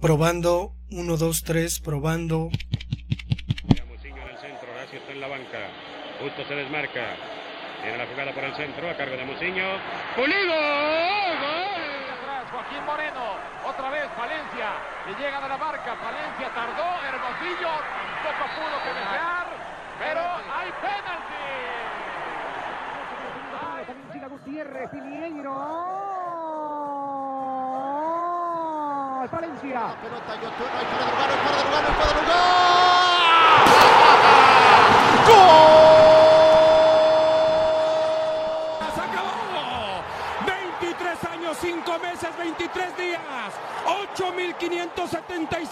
Probando, 1, 2, 3, probando. Muciño en el centro, Horacio está en la banca. Justo se desmarca. Tiene la jugada por el centro, a cargo de Muciño. ¡Pulido! ¡Gol! Atrás, Joaquín Moreno. Otra vez Valencia. Le llega de la marca. Valencia tardó. Hermosillo poco pudo que desear. Pero hay penalti. Siga Gutiérrez, Piñeiro. Valencia. La pelota Yotun, no hay fuera de lugar, no hay fuera de lugar, no hay fuera de lugar. ¡Gol! ¡Se acabó! 23 años, 5 meses, 23 días,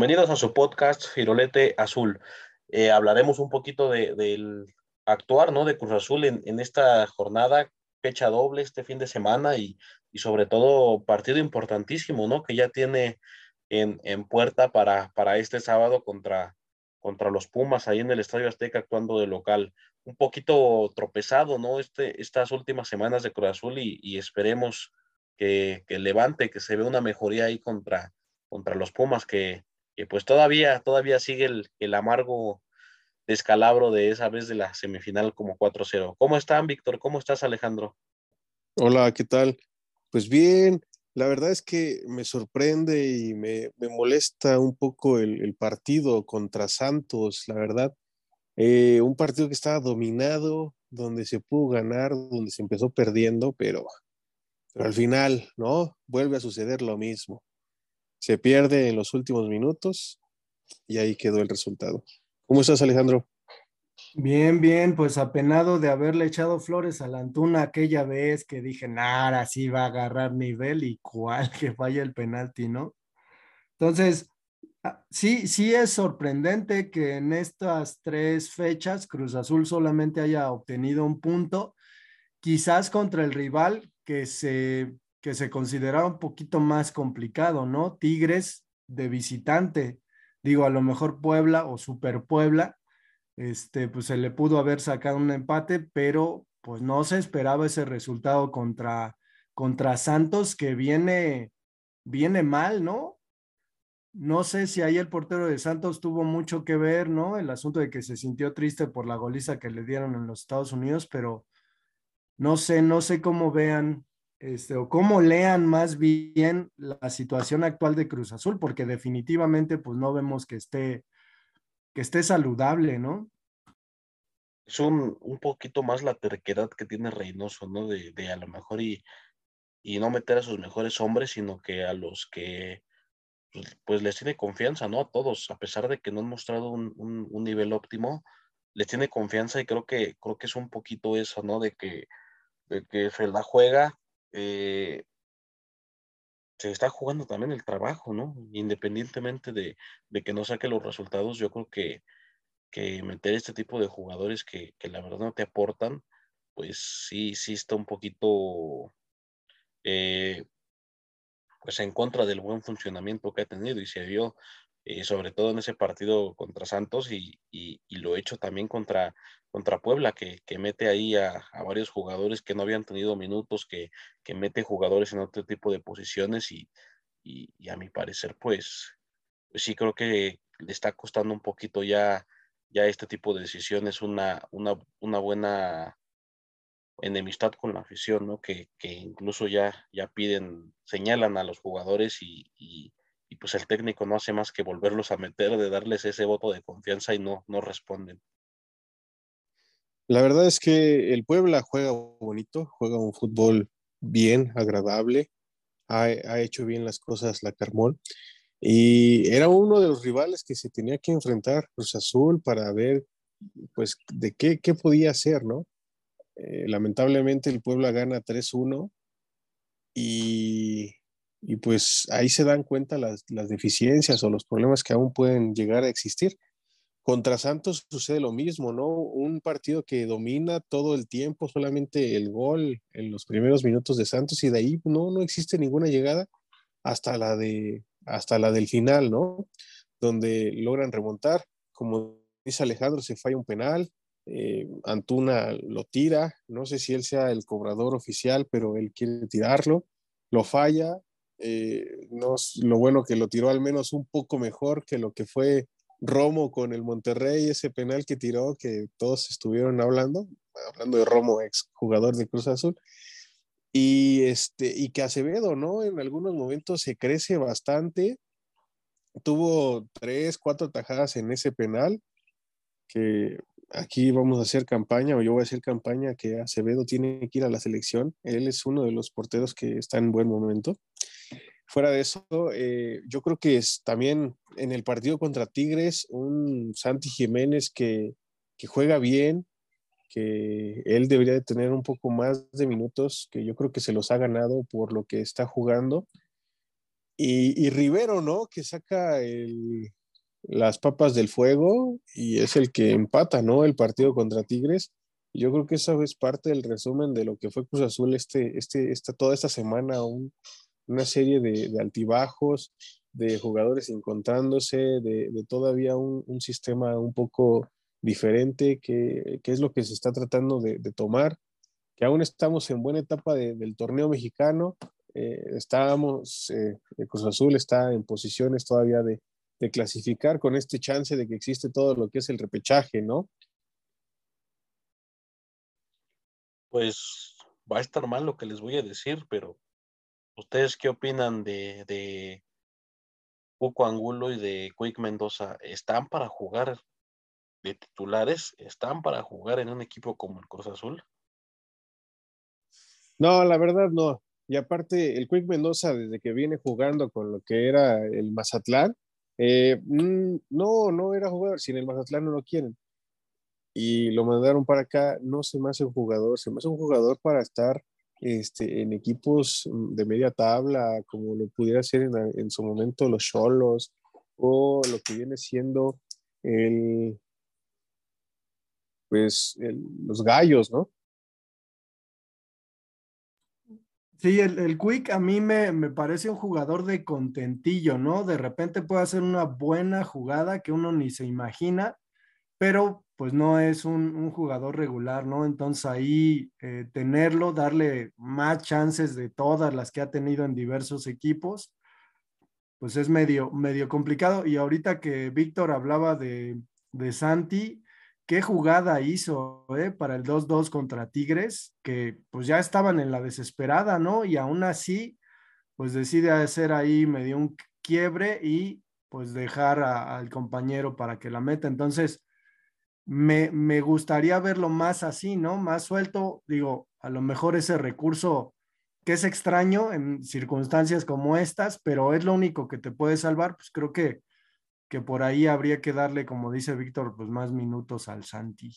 Bienvenidos a su podcast Firolete Azul. Eh, hablaremos un poquito de- del actuar ¿no? de Cruz Azul en, en esta jornada, fecha doble este fin de semana y, y sobre todo partido importantísimo, ¿no? Que ya tiene en, en puerta para, para este sábado contra, contra los Pumas ahí en el Estadio Azteca actuando de local. Un poquito tropezado, ¿no? Este, estas últimas semanas de Cruz Azul y, y esperemos que, que levante, que se vea una mejoría ahí contra, contra los Pumas, que, pues todavía, todavía sigue el, el amargo descalabro de esa vez de la semifinal como 4-0. ¿Cómo están, Víctor? ¿Cómo estás, Alejandro? Hola, ¿qué tal? Pues bien, la verdad es que me sorprende y me, me molesta un poco el, el partido contra Santos, la verdad. Eh, un partido que estaba dominado, donde se pudo ganar, donde se empezó perdiendo, pero, pero al final, ¿no? Vuelve a suceder lo mismo. Se pierde en los últimos minutos y ahí quedó el resultado. ¿Cómo estás, Alejandro? Bien, bien, pues apenado de haberle echado flores a la Antuna aquella vez que dije, nada, sí va a agarrar nivel y cuál que falla el penalti, ¿no? Entonces, ah, sí, sí es sorprendente que en estas tres fechas Cruz Azul solamente haya obtenido un punto, quizás contra el rival que se, que se consideraba un poquito más complicado, ¿no? Tigres de visitante, digo, a lo mejor Puebla o Super Puebla este, pues se le pudo haber sacado un empate, pero pues no se esperaba ese resultado contra, contra Santos que viene, viene mal, ¿no? No sé si ahí el portero de Santos tuvo mucho que ver, ¿no? El asunto de que se sintió triste por la goliza que le dieron en los Estados Unidos, pero no sé, no sé cómo vean, este, o cómo lean más bien la situación actual de Cruz Azul, porque definitivamente pues no vemos que esté que esté saludable, ¿no? Es un, un poquito más la terquedad que tiene Reynoso, ¿no? De, de a lo mejor y, y no meter a sus mejores hombres, sino que a los que pues, pues les tiene confianza, ¿no? A todos, a pesar de que no han mostrado un, un, nivel óptimo, les tiene confianza y creo que, creo que es un poquito eso, ¿no? De que, de que se juega, eh, se está jugando también el trabajo, ¿no? Independientemente de, de que no saque los resultados, yo creo que, que meter este tipo de jugadores que, que, la verdad no te aportan, pues sí, sí está un poquito eh, pues en contra del buen funcionamiento que ha tenido y se vio eh, sobre todo en ese partido contra Santos y, y, lo hecho también contra, contra Puebla, que, que mete ahí a, varios jugadores que no habían tenido minutos, que, que mete jugadores en otro tipo de posiciones y, y, a mi parecer, pues, pues, sí creo que le está costando un poquito ya, ya este tipo de decisiones, una, una, una buena enemistad con la afición, ¿no? Que, que incluso ya, ya piden, señalan a los jugadores y, y, pues el técnico no hace más que volverlos a meter, de darles ese voto de confianza y no, no responden. La verdad es que el Puebla juega bonito, juega un fútbol bien, agradable, ha, ha hecho bien las cosas la Carmón y era uno de los rivales que se tenía que enfrentar Cruz Azul para ver pues, de qué, qué podía hacer, ¿no? Eh, lamentablemente el Puebla gana 3-1 y, y, pues ahí se dan cuenta las, deficiencias o los problemas que aún pueden llegar a existir. Contra Santos sucede lo mismo, ¿no? Un partido que domina todo el tiempo, solamente el gol en los primeros minutos de Santos y de ahí no, no existe ninguna llegada hasta la, de, hasta la del final, ¿no? Donde logran remontar. Como dice Alejandro, se falla un penal, eh, Antuna lo tira, no sé si él sea el cobrador oficial, pero él quiere tirarlo, lo falla, eh, no, lo bueno que lo tiró al menos un poco mejor que lo que fue Romo con el Monterrey, ese penal que tiró, que todos estuvieron hablando, hablando de Romo, ex jugador de Cruz Azul, y, este, y que Acevedo, ¿no? En algunos momentos se crece bastante, tuvo tres, cuatro tajadas en ese penal, que aquí vamos a hacer campaña, o yo voy a hacer campaña, que Acevedo tiene que ir a la selección, él es uno de los porteros que está en buen momento. Fuera de eso, eh, yo creo que es también en el partido contra Tigres, un Santi Jiménez que, que juega bien, que él debería de tener un poco más de minutos, que yo creo que se los ha ganado por lo que está jugando. Y, y Rivero, ¿no? Que saca el, las papas del fuego y es el que empata, ¿no? El partido contra Tigres. Yo creo que eso es parte del resumen de lo que fue Cruz Azul este, este, esta, toda esta semana, un, una serie de, altibajos, de jugadores encontrándose, de, todavía un, sistema un poco diferente, que, que, es lo que se está tratando de, de tomar, que aún estamos en buena etapa del torneo mexicano, eh, estábamos, eh, Cruz Azul está en posiciones todavía de, de clasificar con este chance de que existe todo lo que es el repechaje, ¿no? Pues va a estar mal lo que les voy a decir, pero ¿Ustedes qué opinan de, de Puco Angulo y de Quick Mendoza? ¿Están para jugar de titulares? ¿Están para jugar en un equipo como el Cruz Azul? No, la verdad no. Y aparte, el Quick Mendoza, desde que viene jugando con lo que era el Mazatlán, eh, mm, no, no era jugador. Si en el Mazatlán no lo quieren y lo mandaron para acá, no se me hace un jugador, se me hace un jugador para estar este, en equipos mm, de media tabla, como lo pudiera ser en, su momento los Cholos, o lo que viene siendo el, pues, los gallos, ¿no? Sí, el, el Quick a mí me, me, parece un jugador de contentillo, ¿no? De repente puede hacer una buena jugada que uno ni se imagina, pero pues no es un, un jugador regular, ¿no? Entonces ahí eh, tenerlo, darle más chances de todas las que ha tenido en diversos equipos, pues es medio, medio complicado. Y ahorita que Víctor hablaba de, de Santi, qué jugada hizo eh, para el 2-2 contra Tigres, que pues ya estaban en la desesperada, ¿no? Y aún así, pues decide hacer ahí medio un quiebre y pues dejar al compañero para que la meta. Entonces, me, me, gustaría verlo más así, ¿no? Más suelto, digo, a lo mejor ese recurso que es extraño en circunstancias como estas, pero es lo único que te puede salvar, pues creo que, que por ahí habría que darle, como dice Víctor, pues más minutos al Santi.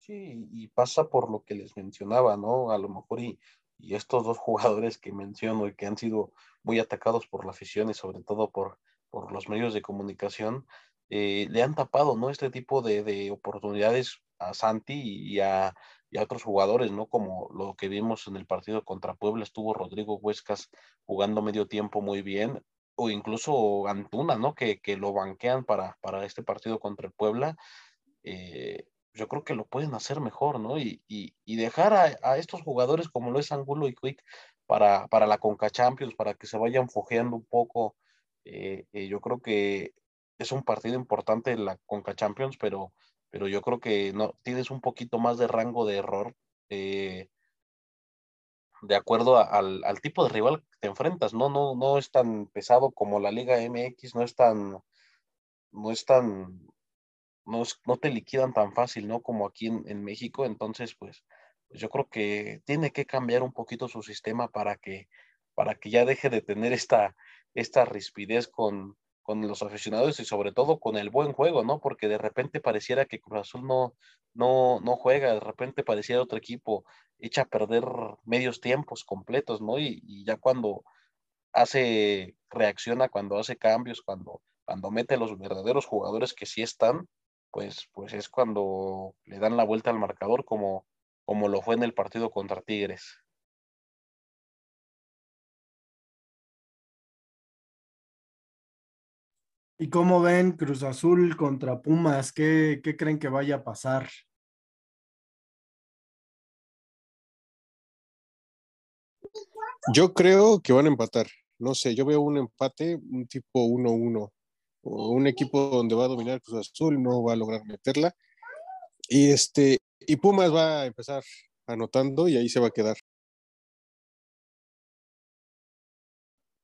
Sí, y pasa por lo que les mencionaba, ¿no? A lo mejor y, y estos dos jugadores que menciono y que han sido muy atacados por la afición y sobre todo por, por los medios de comunicación, eh, le han tapado, ¿no? Este tipo de, de oportunidades a Santi y a, y a, otros jugadores, ¿no? Como lo que vimos en el partido contra Puebla, estuvo Rodrigo Huescas jugando medio tiempo muy bien, o incluso Antuna, ¿no? Que, que lo banquean para, para este partido contra el Puebla. Eh, yo creo que lo pueden hacer mejor, ¿no? Y, y, y dejar a, a, estos jugadores como lo es Angulo y Quick para, para la Conca Champions, para que se vayan fojeando un poco. Eh, eh, yo creo que es un partido importante la Conca Champions, pero, pero yo creo que no tienes un poquito más de rango de error de acuerdo al, al, tipo de rival te enfrentas, ¿no? No, no es tan pesado como la Liga MX, no es tan, no es tan, no, es, no te liquidan tan fácil, ¿no? Como aquí en, en México, entonces, pues, pues, yo creo que tiene que cambiar un poquito su sistema para que, para que ya deje de tener esta, esta rispidez con, con los aficionados y sobre todo con el buen juego, ¿no? Porque de repente pareciera que Cruz Azul no, no, no juega, de repente pareciera otro equipo, echa a perder medios tiempos completos, ¿no? Y, y ya cuando hace, reacciona, cuando hace cambios, cuando, cuando mete los verdaderos jugadores que sí están, pues, pues es cuando le dan la vuelta al marcador como, como lo fue en el partido contra Tigres. ¿Y cómo ven Cruz Azul contra Pumas? ¿Qué, qué creen que vaya a pasar? Yo creo que van a empatar. No sé, yo veo un empate, un tipo 1-1. O un equipo donde va a dominar Cruz Azul, no va a lograr meterla. Y este, y Pumas va a empezar anotando y ahí se va a quedar.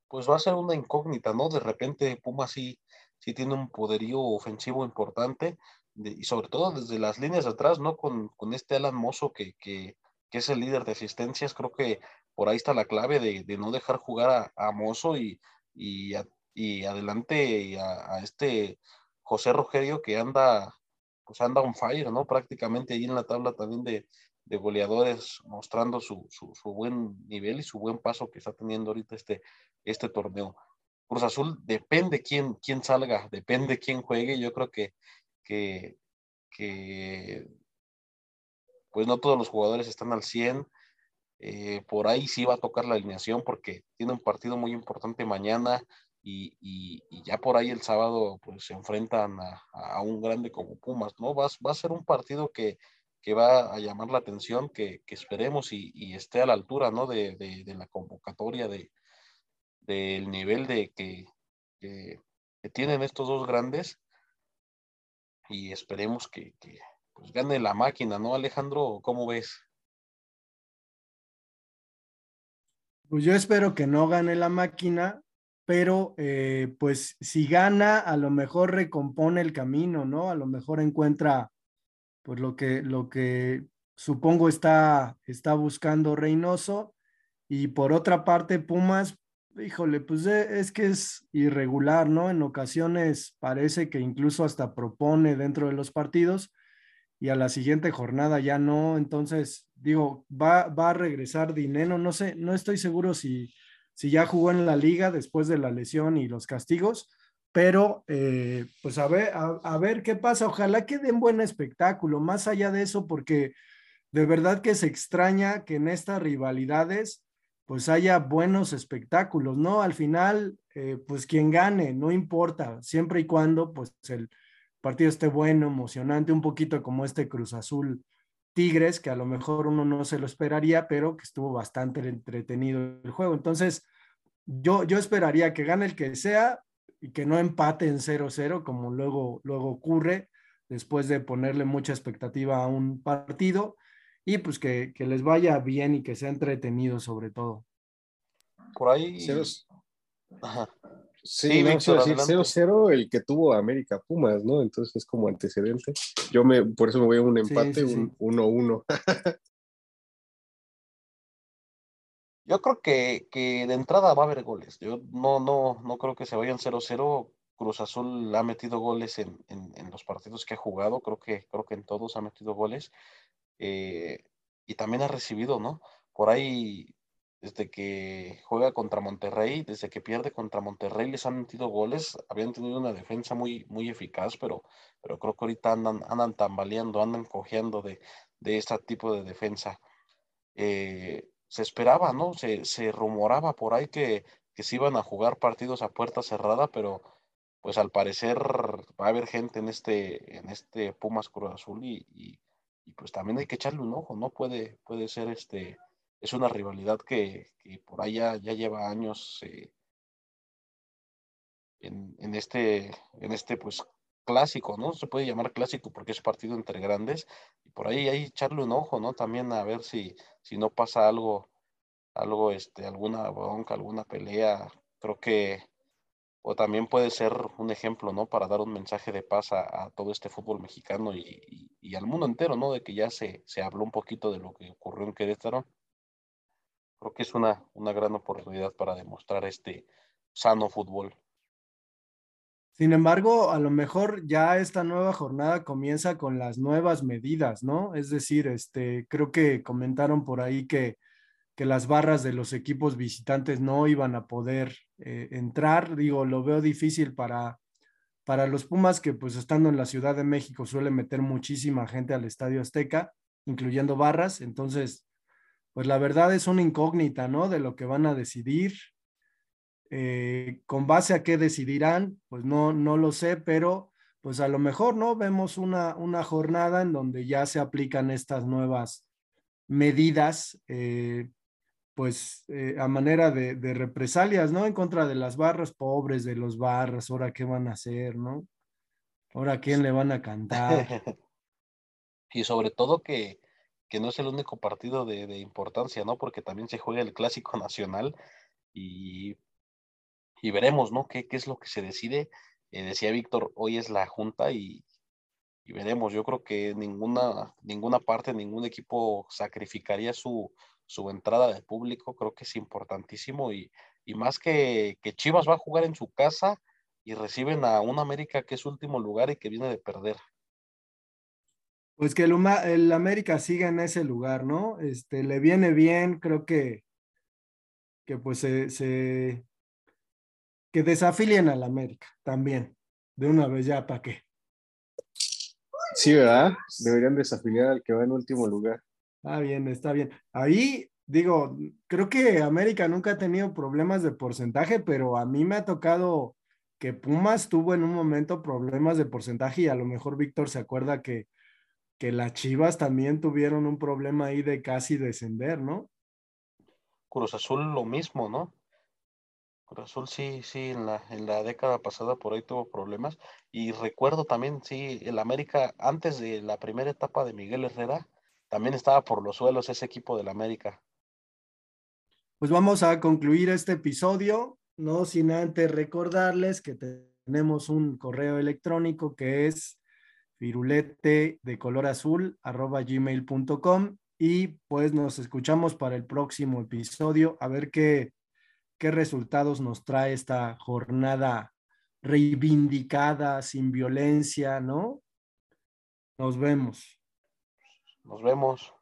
Pues va a ser una incógnita, ¿no? De repente Pumas sí, sí tiene un poderío ofensivo importante y sobre todo desde las líneas de atrás, ¿no? Con, con este Alan Mozo que, que, que, es el líder de asistencias, creo que por ahí está la clave de, de no dejar jugar a, a Mozo y, y, y adelante a, a, este José Rogerio que anda, pues anda on fire, ¿no? Prácticamente ahí en la tabla también de, de goleadores mostrando su, su, su, buen nivel y su buen paso que está teniendo ahorita este, este torneo. Cruz Azul depende quién, quién salga, depende quién juegue. Yo creo que, que, pues no todos los jugadores están al 100. Eh, por ahí sí va a tocar la alineación porque tiene un partido muy importante mañana y, y, ya por ahí el sábado pues se enfrentan a, un grande como Pumas, ¿no? Va, va, a ser un partido que, que va a llamar la atención, que, esperemos y, y, esté a la altura, ¿no? De, de, de la convocatoria, de, del nivel de que, que, tienen estos dos grandes y esperemos que, que pues gane la máquina, ¿no, Alejandro? ¿Cómo ves? Pues yo espero que no gane la máquina, pero eh, pues si gana, a lo mejor recompone el camino, ¿no? A lo mejor encuentra pues lo que, lo que supongo está, está buscando Reynoso. Y por otra parte, Pumas, híjole, pues eh, es que es irregular, ¿no? En ocasiones parece que incluso hasta propone dentro de los partidos y a la siguiente jornada ya no. Entonces, digo, va, va a regresar Dinero, no sé, no estoy seguro si, si ya jugó en la liga después de la lesión y los castigos, pero eh, pues a ver, a, a, ver qué pasa. Ojalá que den buen espectáculo, más allá de eso, porque de verdad que se extraña que en estas rivalidades pues haya buenos espectáculos, ¿no? Al final, eh, pues quien gane, no importa, siempre y cuando pues el partido esté bueno, emocionante, un poquito como este Cruz Azul Tigres, que a lo mejor uno no se lo esperaría, pero que estuvo bastante entretenido el juego. Entonces, yo, yo esperaría que gane el que sea y que no empate en 0-0, como luego, luego ocurre después de ponerle mucha expectativa a un partido y pues que, que, les vaya bien y que sea entretenido sobre todo. Por ahí. Ceros. Ajá. Sí, sí no, Víctor, 0-0 el que tuvo América Pumas, ¿no? Entonces es como antecedente. Yo me, por eso me voy a un empate, sí, sí, un 1-1. Yo creo que, que, de entrada va a haber goles. Yo no, no, no creo que se vayan 0-0. Cruz Azul ha metido goles en, en, en, los partidos que ha jugado. Creo que, creo que en todos ha metido goles. Eh, y también ha recibido, ¿no? Por ahí, desde que juega contra Monterrey, desde que pierde contra Monterrey, les han metido goles, habían tenido una defensa muy, muy eficaz, pero, pero creo que ahorita andan, andan tambaleando, andan cojeando de, de este tipo de defensa. Eh, se esperaba, ¿no? Se, se rumoraba por ahí que, que se iban a jugar partidos a puerta cerrada, pero pues al parecer va a haber gente en este, en este Pumas Cruz Azul y, y y pues también hay que echarle un ojo, ¿no? Puede, puede ser este, es una rivalidad que, que por allá ya lleva años eh, en, en, este, en este pues clásico, ¿no? Se puede llamar clásico porque es partido entre grandes y por ahí hay echarle un ojo, ¿no? También a ver si, si no pasa algo, algo, este, alguna bronca, alguna pelea. Creo que o también puede ser un ejemplo, ¿no? Para dar un mensaje de paz a, todo este fútbol mexicano y, y, y, al mundo entero, ¿no? De que ya se, se habló un poquito de lo que ocurrió en Querétaro. Creo que es una, una gran oportunidad para demostrar este sano fútbol. Sin embargo, a lo mejor ya esta nueva jornada comienza con las nuevas medidas, ¿no? Es decir, este, creo que comentaron por ahí que, que las barras de los equipos visitantes no iban a poder eh, entrar. Digo, lo veo difícil para, para los Pumas que pues estando en la Ciudad de México suele meter muchísima gente al Estadio Azteca, incluyendo barras. Entonces, pues la verdad es una incógnita, ¿no? De lo que van a decidir. Eh, con base a qué decidirán, pues no, no lo sé, pero pues a lo mejor, ¿no? Vemos una, una jornada en donde ya se aplican estas nuevas medidas, eh, pues eh, a manera de, represalias, ¿no? En contra de las barras pobres, de los barras, ahora qué van a hacer, ¿no? Ahora quién le van a cantar. y sobre todo que, que no es el único partido de, de importancia, ¿no? Porque también se juega el Clásico Nacional y y veremos, ¿no? ¿Qué, qué es lo que se decide? Eh, decía Víctor, hoy es la junta y, y, veremos. Yo creo que ninguna, ninguna parte, ningún equipo sacrificaría su, su entrada de público. Creo que es importantísimo y, y más que, que, Chivas va a jugar en su casa y reciben a un América que es último lugar y que viene de perder. Pues que el, el América siga en ese lugar, ¿no? Este, le viene bien, creo que, que pues se, se, que desafilien al América también, de una vez ya, ¿para qué? Sí, ¿verdad? Deberían desafiliar al que va en último lugar. Está bien, está bien. Ahí digo, creo que América nunca ha tenido problemas de porcentaje, pero a mí me ha tocado que Pumas tuvo en un momento problemas de porcentaje y a lo mejor Víctor se acuerda que, que las Chivas también tuvieron un problema ahí de casi descender, ¿no? Cruz Azul lo mismo, ¿no? Cruz Azul sí, sí, en la, en la década pasada por ahí tuvo problemas. Y recuerdo también, sí, el América, antes de la primera etapa de Miguel Herrera, también estaba por los suelos ese equipo del América. Pues vamos a concluir este episodio, no sin antes recordarles que tenemos un correo electrónico que es firulete de color azul arroba gmail.com y pues nos escuchamos para el próximo episodio a ver qué qué resultados nos trae esta jornada reivindicada, sin violencia, ¿no? Nos vemos. Nos vemos.